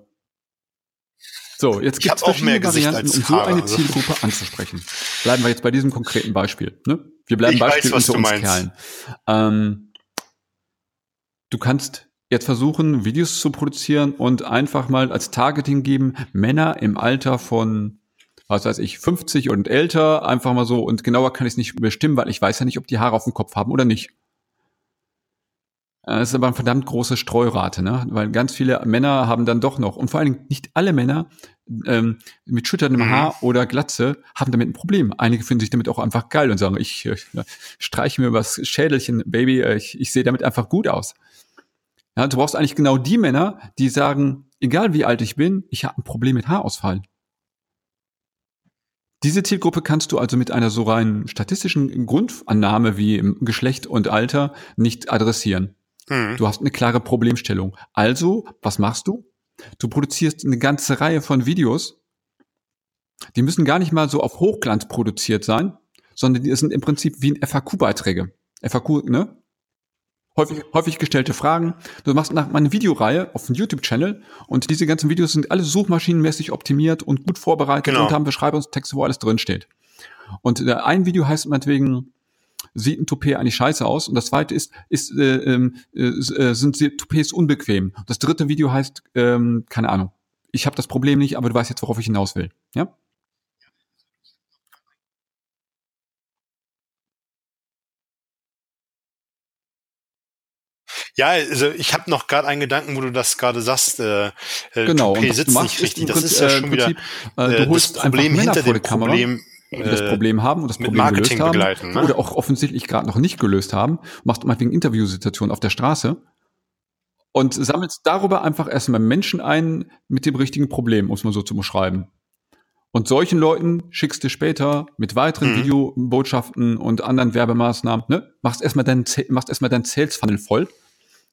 So, jetzt gibt es verschiedene Varianten, um so eine. Zielgruppe anzusprechen. Bleiben wir jetzt bei diesem konkreten Beispiel. Ne? Wir bleiben ich Beispiel weiß, unter uns meinst. Kerlen. Ähm, du kannst jetzt versuchen, Videos zu produzieren und einfach mal als Targeting geben, Männer im Alter von, was weiß ich, 50 und älter, einfach mal so, und genauer kann ich es nicht bestimmen, weil ich weiß ja nicht, ob die Haare auf dem Kopf haben oder nicht. Das ist aber eine verdammt große Streurate, ne? Weil ganz viele Männer haben dann doch noch, und vor allen Dingen nicht alle Männer ähm, mit schütterndem mhm. Haar oder Glatze haben damit ein Problem. Einige finden sich damit auch einfach geil und sagen, ich, ich streiche mir übers Schädelchen, Baby, ich, ich sehe damit einfach gut aus. Ja, du brauchst eigentlich genau die Männer, die sagen, egal wie alt ich bin, ich habe ein Problem mit Haarausfall. Diese Zielgruppe kannst du also mit einer so rein statistischen Grundannahme wie Geschlecht und Alter nicht adressieren. Mhm. Du hast eine klare Problemstellung. Also, was machst du? Du produzierst eine ganze Reihe von Videos. Die müssen gar nicht mal so auf Hochglanz produziert sein, sondern die sind im Prinzip wie ein FAQ-Beiträge. FAQ, ne? Häufig, häufig gestellte Fragen. Du machst nach eine Videoreihe auf dem YouTube-Channel und diese ganzen Videos sind alle suchmaschinenmäßig optimiert und gut vorbereitet genau. und haben Beschreibungstexte, wo alles drin steht. Und äh, ein Video heißt meinetwegen, sieht ein Toupet eigentlich scheiße aus? Und das zweite ist, ist äh, ähm, äh, äh, sind Toupets unbequem? Das dritte Video heißt, ähm, keine Ahnung, ich habe das Problem nicht, aber du weißt jetzt, worauf ich hinaus will. Ja? Ja, also ich habe noch gerade einen Gedanken, wo du das gerade sagst. Äh, äh genau, Toupet sitzt nicht richtig. Das ist ja schon wieder äh, du holst das Problem hinter dem Kamera, Problem. Die das äh, Problem haben und das Problem gelöst haben ne? oder auch offensichtlich gerade noch nicht gelöst haben, machst du mal wegen Interviewsituationen auf der Straße und sammelst darüber einfach erstmal Menschen ein mit dem richtigen Problem, muss man so zu beschreiben. Und solchen Leuten schickst du später mit weiteren mhm. Videobotschaften und anderen Werbemaßnahmen, ne, machst erstmal deinen, machst erstmal deinen Sales Funnel voll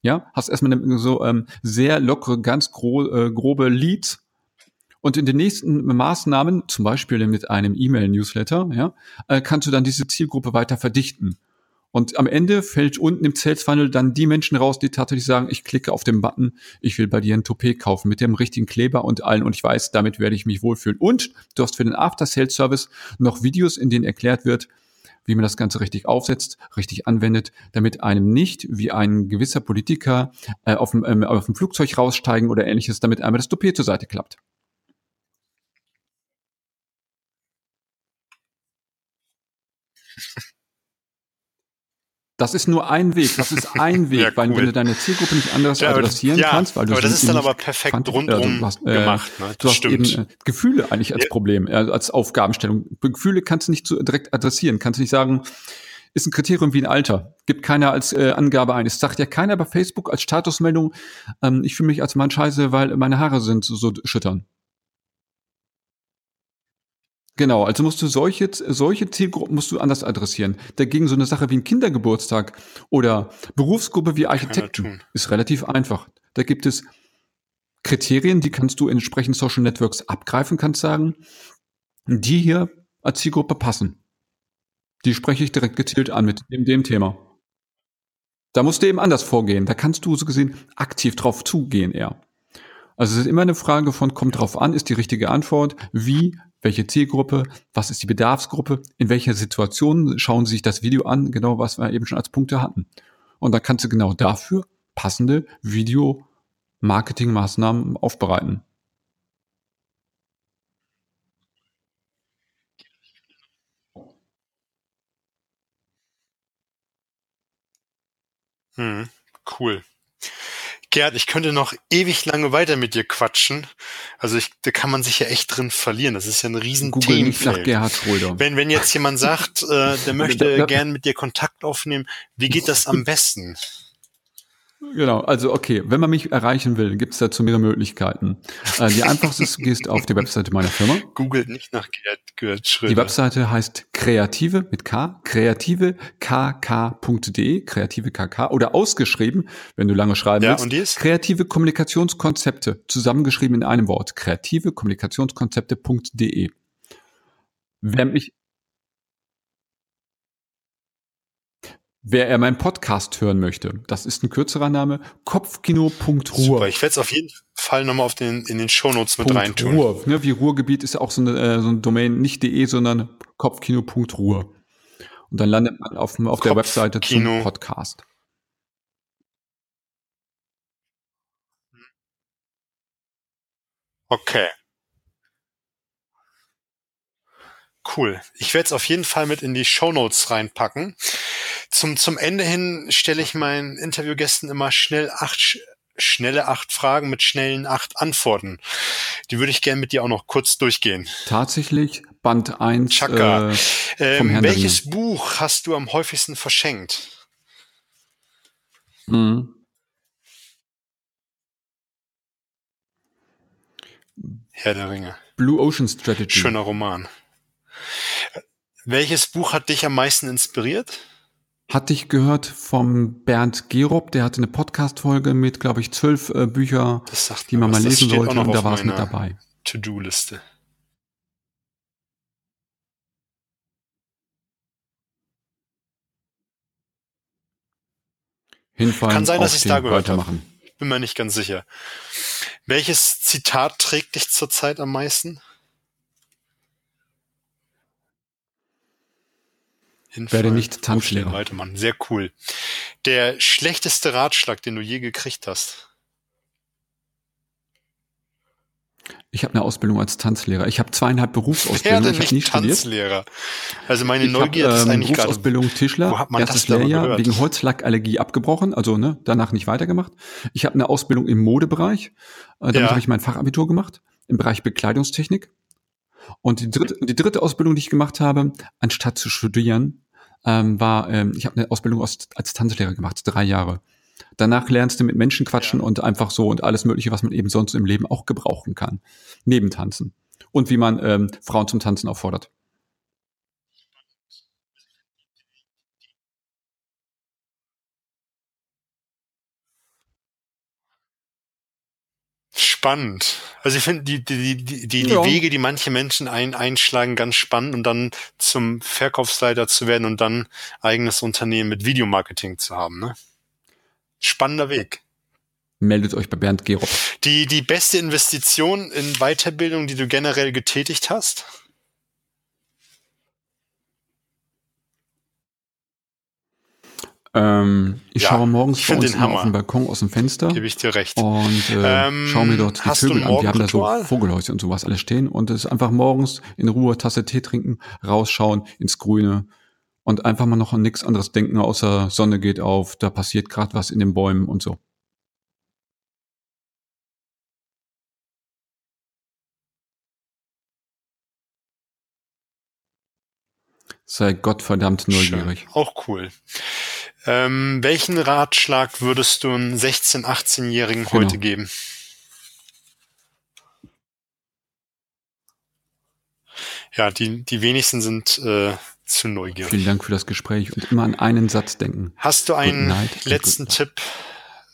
Ja, hast erstmal eine, so ähm, sehr lockere, ganz gro äh, grobe Leads und in den nächsten Maßnahmen, zum Beispiel mit einem E-Mail-Newsletter, ja, äh, kannst du dann diese Zielgruppe weiter verdichten. Und am Ende fällt unten im Sales Funnel dann die Menschen raus, die tatsächlich sagen, ich klicke auf den Button, ich will bei dir ein Toupet kaufen mit dem richtigen Kleber und allen und ich weiß, damit werde ich mich wohlfühlen. Und du hast für den After-Sales-Service noch Videos, in denen erklärt wird, wie man das Ganze richtig aufsetzt, richtig anwendet, damit einem nicht wie ein gewisser Politiker äh, auf, dem, ähm, auf dem Flugzeug raussteigen oder ähnliches, damit einmal das Toupet zur Seite klappt. Das ist nur ein Weg. Das ist ein *laughs* Weg, ja, cool. weil wenn du deine Zielgruppe nicht anders ja, adressieren ja, kannst, weil du aber das ist dann aber perfekt fand, rundum du hast, äh, gemacht. Ne? Das du hast stimmt. eben äh, Gefühle eigentlich als Problem, äh, als Aufgabenstellung. Gefühle kannst du nicht so direkt adressieren. Kannst du nicht sagen, ist ein Kriterium wie ein Alter. Gibt keiner als äh, Angabe ein. Es sagt ja keiner bei Facebook als Statusmeldung, ähm, ich fühle mich als Mann scheiße, weil meine Haare sind so, so schüttern. Genau, also musst du solche, solche Zielgruppen musst du anders adressieren. Dagegen so eine Sache wie ein Kindergeburtstag oder Berufsgruppe wie Architekten ist relativ einfach. Da gibt es Kriterien, die kannst du entsprechend Social Networks abgreifen, kannst sagen, die hier als Zielgruppe passen. Die spreche ich direkt gezielt an mit dem, dem Thema. Da musst du eben anders vorgehen. Da kannst du so gesehen aktiv drauf zugehen eher. Also es ist immer eine Frage von, kommt drauf an, ist die richtige Antwort, wie welche Zielgruppe, was ist die Bedarfsgruppe, in welcher Situation schauen Sie sich das Video an, genau was wir eben schon als Punkte hatten. Und dann kannst du genau dafür passende Video-Marketing-Maßnahmen aufbereiten. Hm, cool. Gerd, ich könnte noch ewig lange weiter mit dir quatschen. Also ich, da kann man sich ja echt drin verlieren. Das ist ja ein riesen Google Themenfeld. Nach Gerhard Schröder. Wenn, wenn jetzt jemand sagt, äh, der möchte gern mit dir Kontakt aufnehmen, wie geht das am besten? Genau, also okay, wenn man mich erreichen will, gibt es dazu mehrere Möglichkeiten. Äh, die einfachste ist, du gehst auf die Webseite meiner Firma. Googelt nicht nach Gerd, Schröder. Die Webseite heißt kreative mit K, kreative kk.de, kreative kk oder ausgeschrieben, wenn du lange schreiben ja, willst. Und die ist? Kreative Kommunikationskonzepte, zusammengeschrieben in einem Wort, kreative Kommunikationskonzepte.de. Wer mich Wer er meinen Podcast hören möchte, das ist ein kürzerer Name, kopfkino.ruhr. Super, ich werde es auf jeden Fall nochmal auf den, in den Shownotes mit reintun. Ruhr, ne, wie Ruhrgebiet ist ja auch so eine, äh, so ein Domain, nicht de, sondern kopfkino.ruhr. Und dann landet man auf, auf der Webseite zum Podcast. Okay. Cool. Ich werde es auf jeden Fall mit in die Show Notes reinpacken. Zum, zum Ende hin stelle ich meinen Interviewgästen immer schnell acht, schnelle acht Fragen mit schnellen acht Antworten. Die würde ich gerne mit dir auch noch kurz durchgehen. Tatsächlich Band 1 Chaka. Äh, ähm, Welches Ringe. Buch hast du am häufigsten verschenkt? Mhm. Herr der Ringe. Blue Ocean Strategy. Schöner Roman. Welches Buch hat dich am meisten inspiriert? Hatte ich gehört vom Bernd Gerob, der hatte eine Podcast-Folge mit, glaube ich, zwölf äh, Bücher, die man mal lesen sollte und da war es mit dabei. To-Do-Liste. Hinfallen, Kann sein, dass ich da gehört habe. Bin mir nicht ganz sicher. Welches Zitat trägt dich zurzeit am meisten? Hinfall, werde nicht Tanzlehrer. Weitemann. Sehr cool. Der schlechteste Ratschlag, den du je gekriegt hast? Ich habe eine Ausbildung als Tanzlehrer. Ich habe zweieinhalb Berufsausbildungen. Ich habe nie Tanzlehrer. studiert. Also meine Neugier hab, ist ähm, eigentlich Berufsausbildung gerade, Tischler. Wo hat man erstes das Lehrjahr wegen Holzlackallergie abgebrochen, also ne, danach nicht weitergemacht. Ich habe eine Ausbildung im Modebereich. Äh, damit ja. habe ich mein Fachabitur gemacht im Bereich Bekleidungstechnik. Und die dritte, die dritte Ausbildung, die ich gemacht habe, anstatt zu studieren, ähm, war, ähm, ich habe eine Ausbildung als, als Tanzlehrer gemacht, drei Jahre. Danach lernst du mit Menschen quatschen ja. und einfach so und alles Mögliche, was man eben sonst im Leben auch gebrauchen kann. Neben Tanzen. Und wie man ähm, Frauen zum Tanzen auffordert. Spannend. Also ich finde die, die, die, die, Ja. die Wege, die manche Menschen ein, einschlagen, ganz spannend und dann zum Verkaufsleiter zu werden und dann eigenes Unternehmen mit Videomarketing zu haben. Ne? Spannender Weg. Meldet euch bei Bernd Gerob. Die, die beste Investition in Weiterbildung, die du generell getätigt hast? Ähm, ich Ja, schaue morgens ich find uns den immer Hammer. auf den Balkon aus dem Fenster Gebe ich dir recht. und äh, Ähm, schaue mir dort die Vögel an. Die haben da so? Vogelhäuschen und sowas alles stehen und es ist einfach morgens in Ruhe Tasse Tee trinken, rausschauen ins Grüne und einfach mal noch an nichts anderes denken, außer Sonne geht auf, da passiert gerade was in den Bäumen und so. Sei Gottverdammt neugierig. Schön. Auch cool. Ähm, welchen Ratschlag würdest du einem 16-, 18-Jährigen Genau. heute geben? Ja, die, die wenigsten sind äh, zu neugierig. Vielen Dank für das Gespräch und immer an einen Satz denken. Hast du einen letzten Tipp,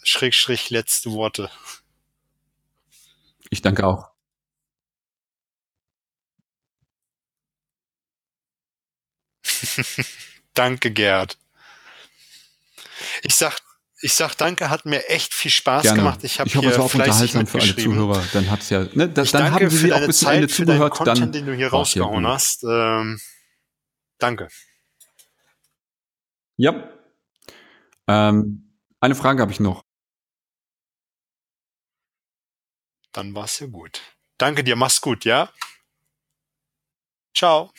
Schrägstrich, letzte Worte? Ich danke auch. *laughs* Danke, Gerd. Ich sag, ich sag danke, hat mir echt viel Spaß Gerne. gemacht. Ich habe hoffe, hier es war auch unterhaltsam für alle. Zuhörer. Dann hat's ja, ne, das, Ich dann haben sie für auch bis zum Ende zugehört. Content, Dann den du hier ja rausgehauen hast. Ähm, danke. Ja. Ähm, eine Frage habe ich noch. Dann war's ja gut. Danke dir, mach's gut, ja? Ciao.